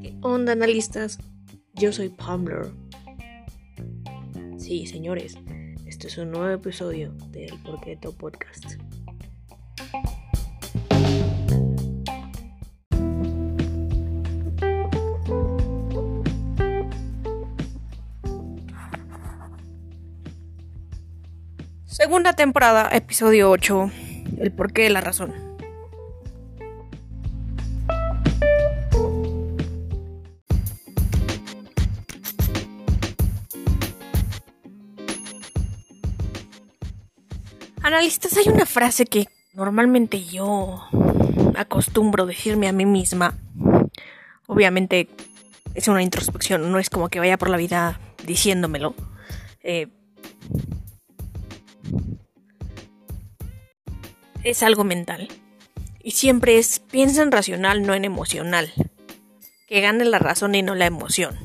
¿Qué onda, analistas? Yo soy Pumblr. Sí, señores, este es un nuevo episodio del Porqueto Podcast. Segunda temporada, episodio 8. El porqué de la razón. Analistas, hay una frase que normalmente yo acostumbro decirme a mí misma. Obviamente es una introspección, no es como que vaya por la vida diciéndomelo. Eh, es algo mental. Y siempre es piensa en racional, no en emocional. Que gane la razón y no la emoción.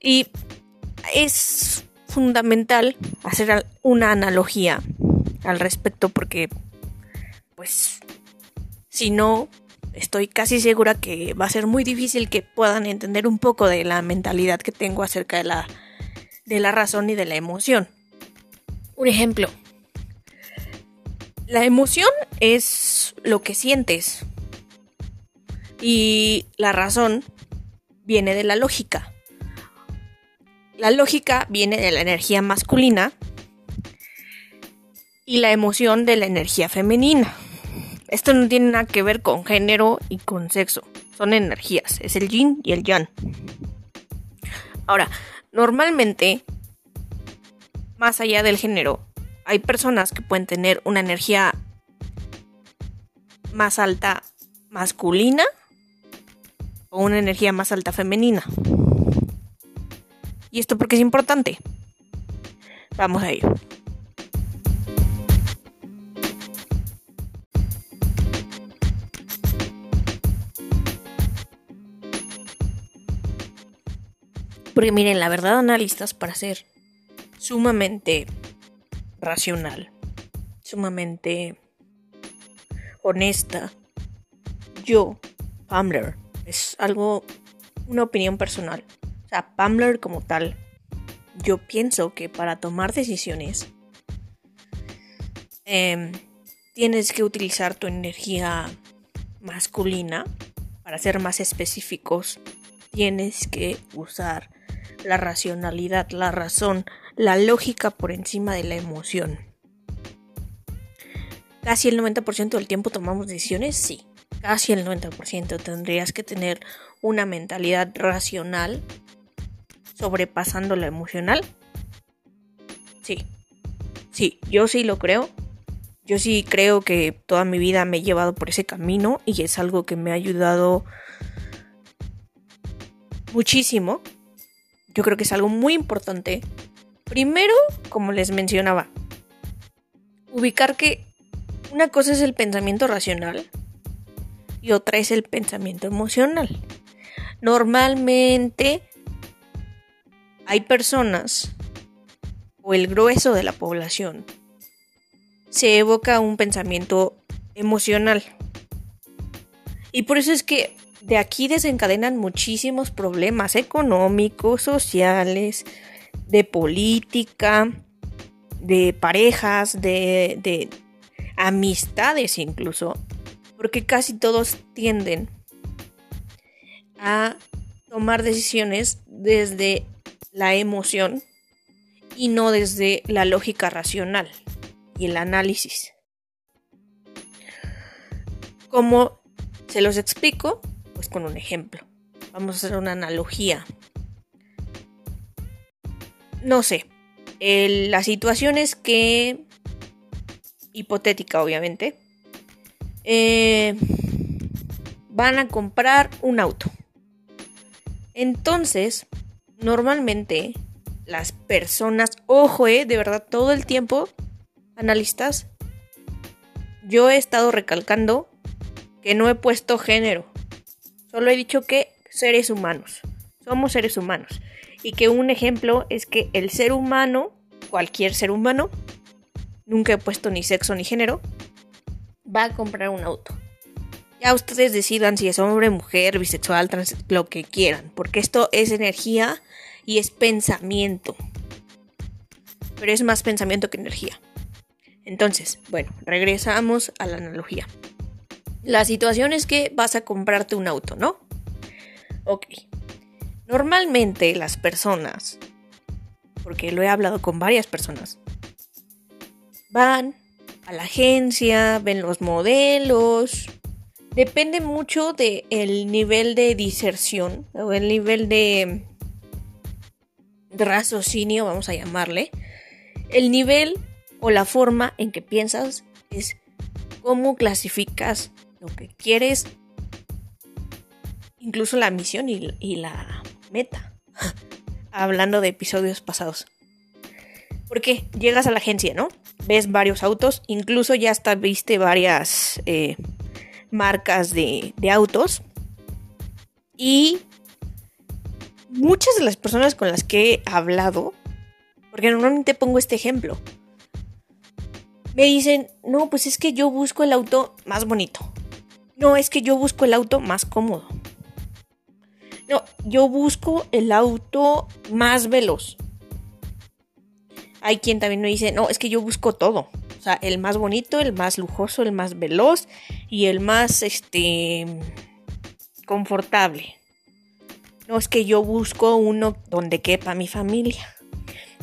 Y es fundamental hacer una analogía al respecto porque, pues, si no, estoy casi segura que va a ser muy difícil que puedan entender un poco de la mentalidad que tengo acerca de la, de la razón y de la emoción. Un ejemplo, la emoción es lo que sientes y la razón viene de la lógica. La lógica viene de la energía masculina y la emoción de la energía femenina. Esto no tiene nada que ver con género y con sexo. Son energías. Es el yin y el yang. Ahora, normalmente, más allá del género, hay personas que pueden tener una energía más alta masculina o una energía más alta femenina. ¿Y esto porque es importante? Vamos a ello. Porque miren, la verdad, analistas, para ser sumamente racional, sumamente honesta. Yo, Pamler, es algo, una opinión personal. O sea, Pamler como tal, yo pienso que para tomar decisiones em, tienes que utilizar tu energía masculina. Para ser más específicos, tienes que usar la racionalidad, la razón, la lógica por encima de la emoción. Casi el 90% del tiempo tomamos decisiones, sí. Casi el 90% tendrías que tener una mentalidad racional sobrepasando la emocional. Sí. Sí, yo sí lo creo. Yo sí creo que toda mi vida me he llevado por ese camino y es algo que me ha ayudado muchísimo. Yo creo que es algo muy importante Primero, como les mencionaba, ubicar que una cosa es el pensamiento racional y otra es el pensamiento emocional. Normalmente hay personas o el grueso de la población se evoca un pensamiento emocional. Y por eso es que de aquí desencadenan muchísimos problemas económicos, sociales, de política, de parejas, de, de amistades incluso, porque casi todos tienden a tomar decisiones desde la emoción y no desde la lógica racional y el análisis. Como se los explico? Pues con un ejemplo. Vamos a hacer una analogía no sé. la situación es que, hipotética obviamente, eh, van a comprar un auto. Entonces, normalmente las personas, ojo, eh, de verdad, todo el tiempo, analistas, yo he estado recalcando que no he puesto género. Solo he dicho que seres humanos. Somos seres humanos y que un ejemplo es que el ser humano, cualquier ser humano, nunca he puesto ni sexo ni género, va a comprar un auto. Ya ustedes decidan si es hombre, mujer, bisexual, trans, lo que quieran, porque esto es energía y es pensamiento. Pero es más pensamiento que energía. Entonces, bueno, regresamos a la analogía. La situación es que vas a comprarte un auto, ¿no? Ok. Normalmente las personas, porque lo he hablado con varias personas, van a la agencia, ven los modelos. Depende mucho del nivel de diserción o el nivel de, raciocinio, vamos a llamarle. El nivel o la forma en que piensas es cómo clasificas lo que quieres, incluso la misión y la meta. Hablando de episodios pasados. Porque llegas a la agencia, ¿no? Ves varios autos, incluso ya hasta viste varias eh, marcas de, de autos. Y muchas de las personas con las que he hablado, porque normalmente pongo este ejemplo, me dicen, no, pues es que yo busco el auto más bonito. No, es que yo busco el auto más cómodo. No, yo busco el auto más veloz. Hay quien también me dice, no, es que yo busco todo. O sea, el más bonito, el más lujoso, el más veloz y el más, este, confortable. No, es que yo busco uno donde quepa mi familia.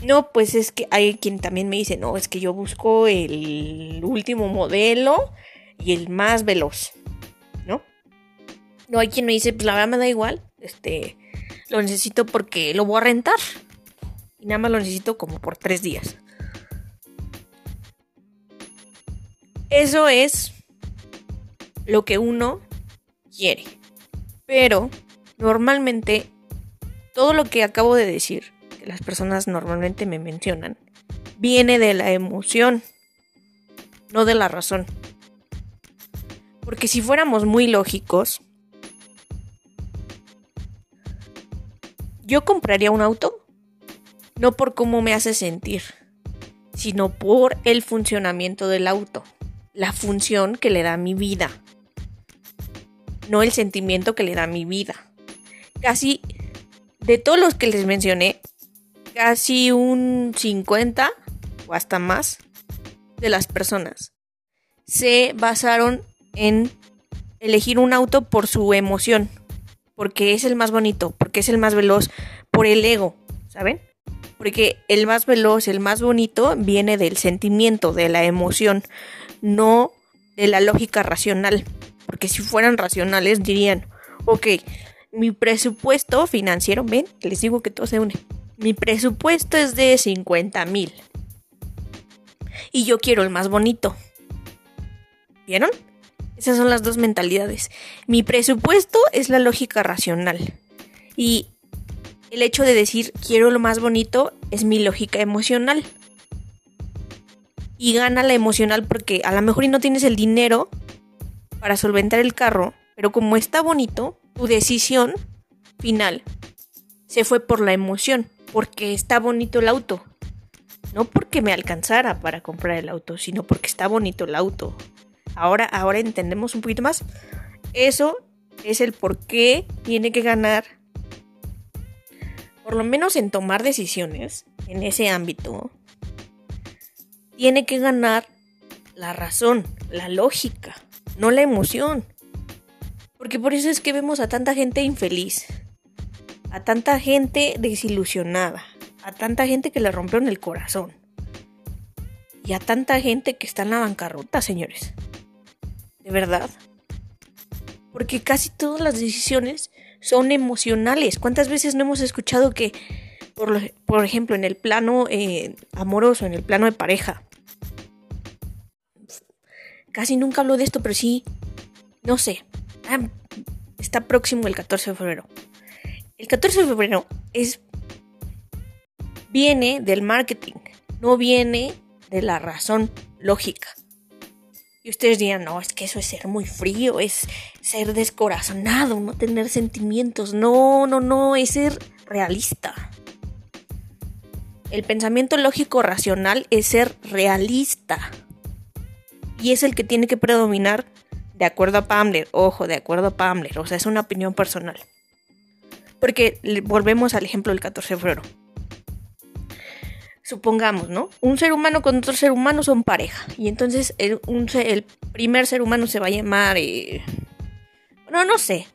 No, pues es que hay quien también me dice, no, es que yo busco el último modelo y el más veloz, ¿no? No hay quien me dice, pues la verdad me da igual, este, lo necesito porque lo voy a rentar. Y nada más lo necesito como por tres días. Eso es lo que uno quiere. Pero normalmente todo lo que acabo de decir, que las personas normalmente me mencionan, viene de la emoción, no de la razón. Porque si fuéramos muy lógicos, yo compraría un auto no por cómo me hace sentir, sino por el funcionamiento del auto, la función que le da mi vida, no el sentimiento que le da mi vida. Casi de todos los que les mencioné, casi un 50 o hasta más de las personas se basaron en elegir un auto por su emoción, porque es el más bonito, porque es el más veloz, por el ego, ¿saben? Porque el más veloz, el más bonito, viene del sentimiento, de la emoción, no de la lógica racional. Porque si fueran racionales dirían, ok, mi presupuesto financiero, ven, les digo que todo se une. Mi presupuesto es de 50 mil. Y yo quiero el más bonito. ¿Vieron? Esas son las dos mentalidades. Mi presupuesto es la lógica racional. Y el hecho de decir quiero lo más bonito es mi lógica emocional. Y gana la emocional porque a lo mejor no tienes el dinero para solventar el carro, pero como está bonito, tu decisión final se fue por la emoción, porque está bonito el auto. No porque me alcanzara para comprar el auto, sino porque está bonito el auto. Ahora, ahora entendemos un poquito más. Eso es el por qué tiene que ganar, por lo menos en tomar decisiones en ese ámbito, tiene que ganar la razón, la lógica, no la emoción. Porque por eso es que vemos a tanta gente infeliz, a tanta gente desilusionada, a tanta gente que le rompió en el corazón y a tanta gente que está en la bancarrota, señores. De verdad. Porque casi todas las decisiones son emocionales. ¿Cuántas veces no hemos escuchado que, por, ejemplo, en el plano eh, amoroso, en el plano de pareja, casi nunca hablo de esto, pero sí, no sé, ah, está próximo el 14 de febrero. El 14 de febrero es viene del marketing, no viene de la razón lógica. Y ustedes dirán, no, es que eso es ser muy frío, es ser descorazonado, no tener sentimientos. No, no, no, es ser realista. El pensamiento lógico racional es ser realista. y es el que tiene que predominar de acuerdo a Pamler. Ojo, de acuerdo a Pamler. O sea, es una opinión personal. Porque volvemos al ejemplo del 14 de febrero. Supongamos, ¿no? Un ser humano con otro ser humano son pareja. Y entonces el, primer ser humano se va a llamar... Eh, no, no sé.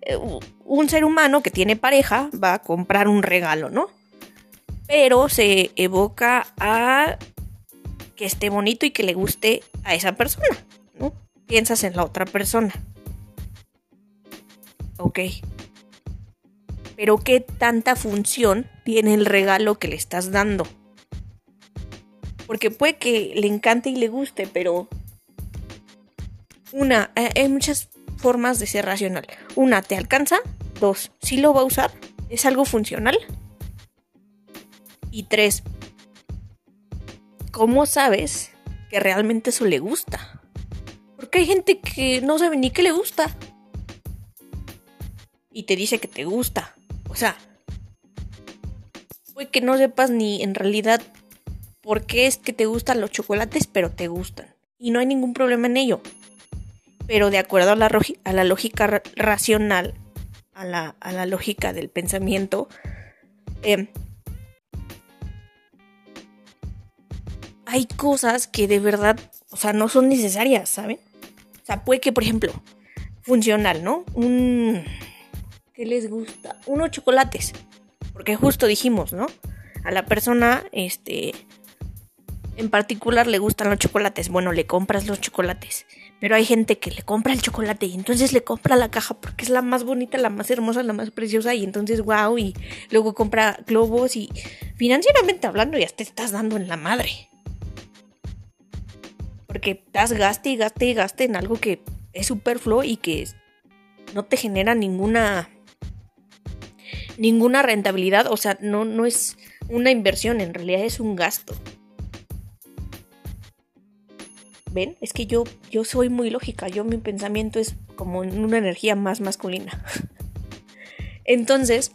Eh, un ser humano que tiene pareja va a comprar un regalo, ¿no? Pero se evoca a que esté bonito y que le guste a esa persona, ¿no? Piensas en la otra persona. Ok. Pero ¿qué tanta función tiene el regalo que le estás dando? Porque puede que le encante y le guste, pero... Una, eh, hay muchas formas de ser racional. Una, ¿te alcanza? Dos, ¿sí lo va a usar? ¿Es algo funcional? Y tres, ¿cómo sabes que realmente eso le gusta? Porque hay gente que no sabe ni qué le gusta. Y te dice que te gusta. O sea, puede que no sepas ni en realidad por qué es que te gustan los chocolates, pero te gustan. Y no hay ningún problema en ello. Pero de acuerdo a la, lógica racional, a la, a la, lógica del pensamiento, eh, hay cosas que de verdad, o sea, no son necesarias, ¿saben? O sea, puede que, por ejemplo, funcional, ¿no? Un... ¿Qué les gusta? Unos chocolates. Porque justo dijimos, ¿no? A la persona, este... En particular le gustan los chocolates. Bueno, le compras los chocolates. Pero hay gente que le compra el chocolate y entonces le compra la caja porque es la más bonita, la más hermosa, la más preciosa y entonces wow y luego compra globos y financieramente hablando ya te estás dando en la madre. Porque das gaste y gaste y gaste en algo que es superfluo y que no te genera ninguna ninguna rentabilidad, o sea, no, no es una inversión, en realidad es un gasto. ¿Ven? Es que yo, yo soy muy lógica, yo mi pensamiento es como una energía más masculina. Entonces,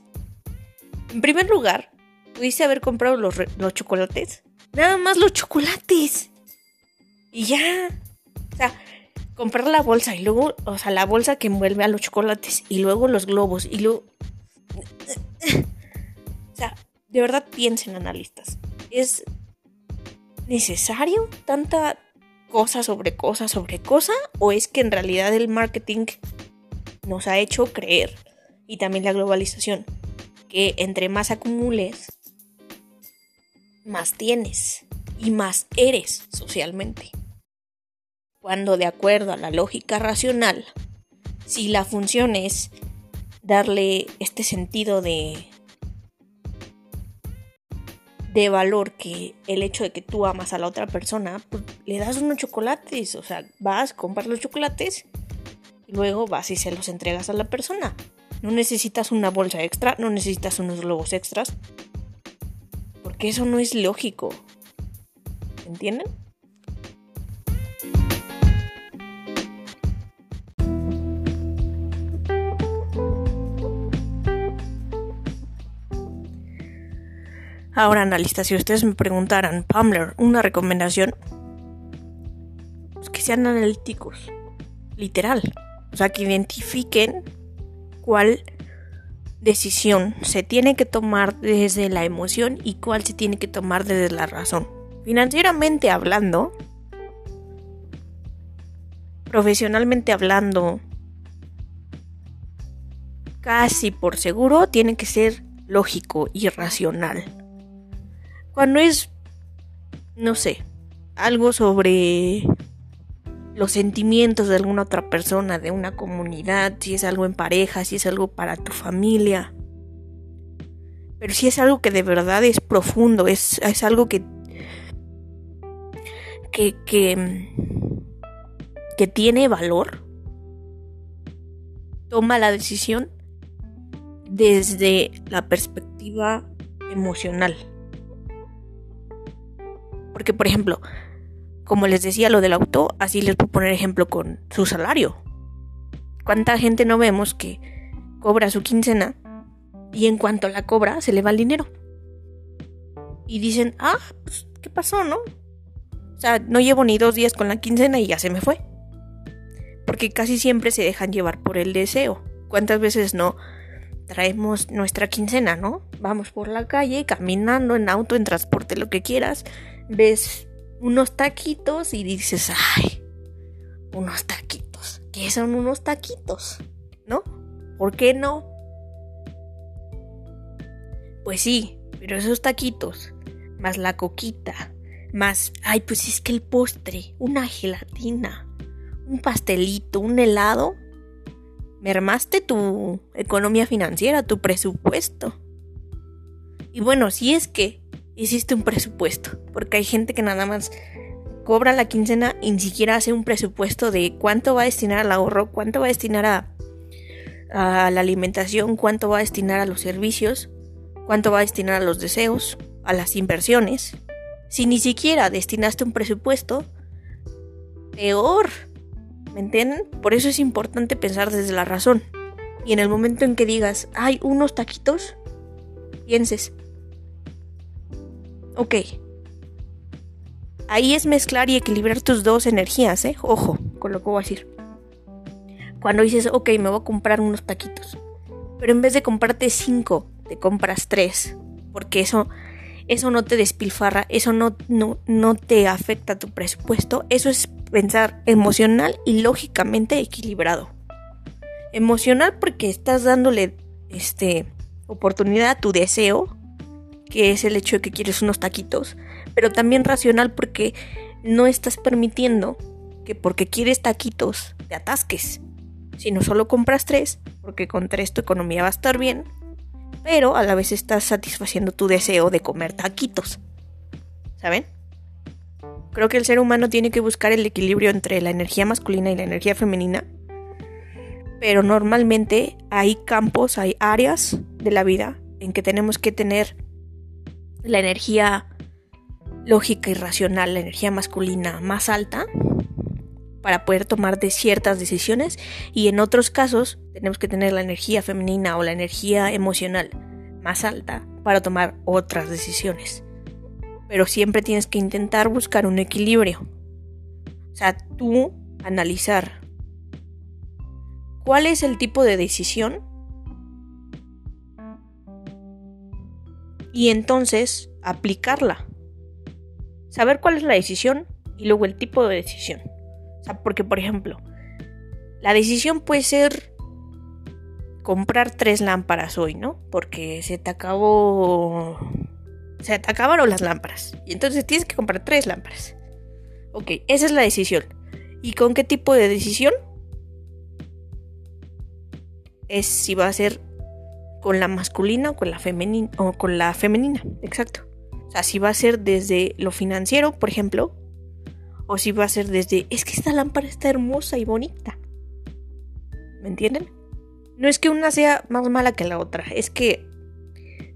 en primer lugar, pudiste haber comprado los, los chocolates. Nada más los chocolates. Y ya. O sea, comprar la bolsa y luego, o sea, la bolsa que envuelve a los chocolates y luego los globos y luego... O sea, de verdad piensen analistas. ¿Es necesario tanta cosa sobre cosa sobre cosa? ¿O es que en realidad el marketing nos ha hecho creer, y también la globalización, que entre más acumules, más tienes y más eres socialmente? cuando de acuerdo a la lógica racional, si la función es darle este sentido de de valor que el hecho de que tú amas a la otra persona, pues, le das unos chocolates, o sea, vas, compras los chocolates y luego vas y se los entregas a la persona. No necesitas una bolsa extra, no necesitas unos globos extras, porque eso no es lógico. ¿Entienden? Ahora, analistas, si ustedes me preguntaran, Pamler, una recomendación, pues que sean analíticos, literal. O sea, que identifiquen cuál decisión se tiene que tomar desde la emoción y cuál se tiene que tomar desde la razón. Financieramente hablando, profesionalmente hablando, casi por seguro tiene que ser lógico y racional. Cuando es, no sé, algo sobre los sentimientos de alguna otra persona, de una comunidad, si es algo en pareja, si es algo para tu familia. Pero si es algo que de verdad es profundo, es, es algo que, que, que, que tiene valor, toma la decisión desde la perspectiva emocional. Porque, por ejemplo, como les decía lo del auto, así les puedo poner ejemplo con su salario. ¿Cuánta gente no vemos que cobra su quincena y en cuanto la cobra se le va el dinero? Y dicen, ah, pues, ¿qué pasó, no? O sea, no llevo ni dos días con la quincena y ya se me fue. Porque casi siempre se dejan llevar por el deseo. ¿Cuántas veces no traemos nuestra quincena, no? Vamos por la calle, caminando, en auto, en transporte, lo que quieras. Ves unos taquitos y dices, ay, unos taquitos. ¿Qué son unos taquitos? ¿No? ¿Por qué no? Pues sí, pero esos taquitos, más la coquita, más, ay, pues es que el postre, una gelatina, un pastelito, un helado, mermaste tu economía financiera, tu presupuesto. Y bueno, si es que hiciste un presupuesto, porque hay gente que nada más cobra la quincena y ni siquiera hace un presupuesto de cuánto va a destinar al ahorro, cuánto va a destinar a, a la alimentación, cuánto va a destinar a los servicios, cuánto va a destinar a los deseos, a las inversiones. Si ni siquiera destinaste un presupuesto, peor. ¿Me entienden? Por eso es importante pensar desde la razón. Y en el momento en que digas, hay unos taquitos, pienses, ok, ahí es mezclar y equilibrar tus dos energías, ¿eh? Ojo con lo que voy a decir. Cuando dices, ok, me voy a comprar unos taquitos, pero en vez de comprarte cinco, te compras tres, porque eso eso no te despilfarra, eso no, no, no te afecta tu presupuesto, eso es pensar emocional y lógicamente equilibrado. Emocional porque estás dándole este oportunidad a tu deseo, que es el hecho de que quieres unos taquitos, pero también racional porque no estás permitiendo que porque quieres taquitos te atasques, sino solo compras tres, porque con tres tu economía va a estar bien pero a la vez estás satisfaciendo tu deseo de comer taquitos. ¿Saben? Creo que el ser humano tiene que buscar el equilibrio entre la energía masculina y la energía femenina. Pero normalmente hay campos, hay áreas de la vida en que tenemos que tener la energía lógica y racional, la energía masculina más alta para poder tomar de ciertas decisiones y en otros casos tenemos que tener la energía femenina o la energía emocional más alta para tomar otras decisiones. Pero siempre tienes que intentar buscar un equilibrio. O sea, tú analizar cuál es el tipo de decisión y entonces aplicarla. Saber cuál es la decisión y luego el tipo de decisión. O sea, porque por ejemplo, la decisión puede ser comprar tres lámparas hoy, ¿no? Porque se te acabó... Se te acabaron las lámparas. Y entonces tienes que comprar tres lámparas. Ok, esa es la decisión. ¿Y con qué tipo de decisión? Es si va a ser con la masculina o con la femenina. O con la femenina, exacto. O sea, si va a ser desde lo financiero, por ejemplo, o si va a ser desde, es que esta lámpara está hermosa y bonita. ¿Me entienden? No es que una sea más mala que la otra, es que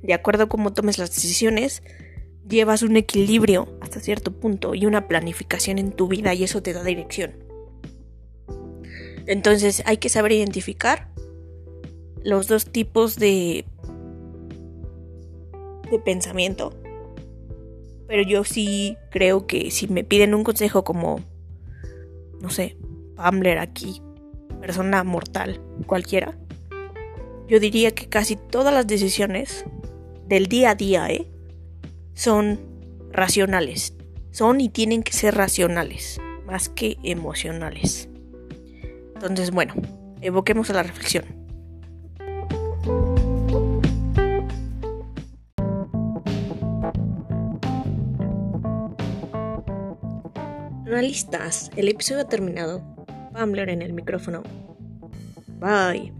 de acuerdo a cómo tomes las decisiones, llevas un equilibrio hasta cierto punto y una planificación en tu vida y eso te da dirección. Entonces hay que saber identificar los dos tipos de de pensamiento pero yo sí creo que si me piden un consejo como, no sé, Pambler aquí, persona mortal, cualquiera, yo diría que casi todas las decisiones del día a día, ¿eh? Son racionales. Son y tienen que ser racionales, más que emocionales. Entonces, bueno, evoquemos a la reflexión. Analistas, el episodio ha terminado. Pambler en el micrófono. Bye.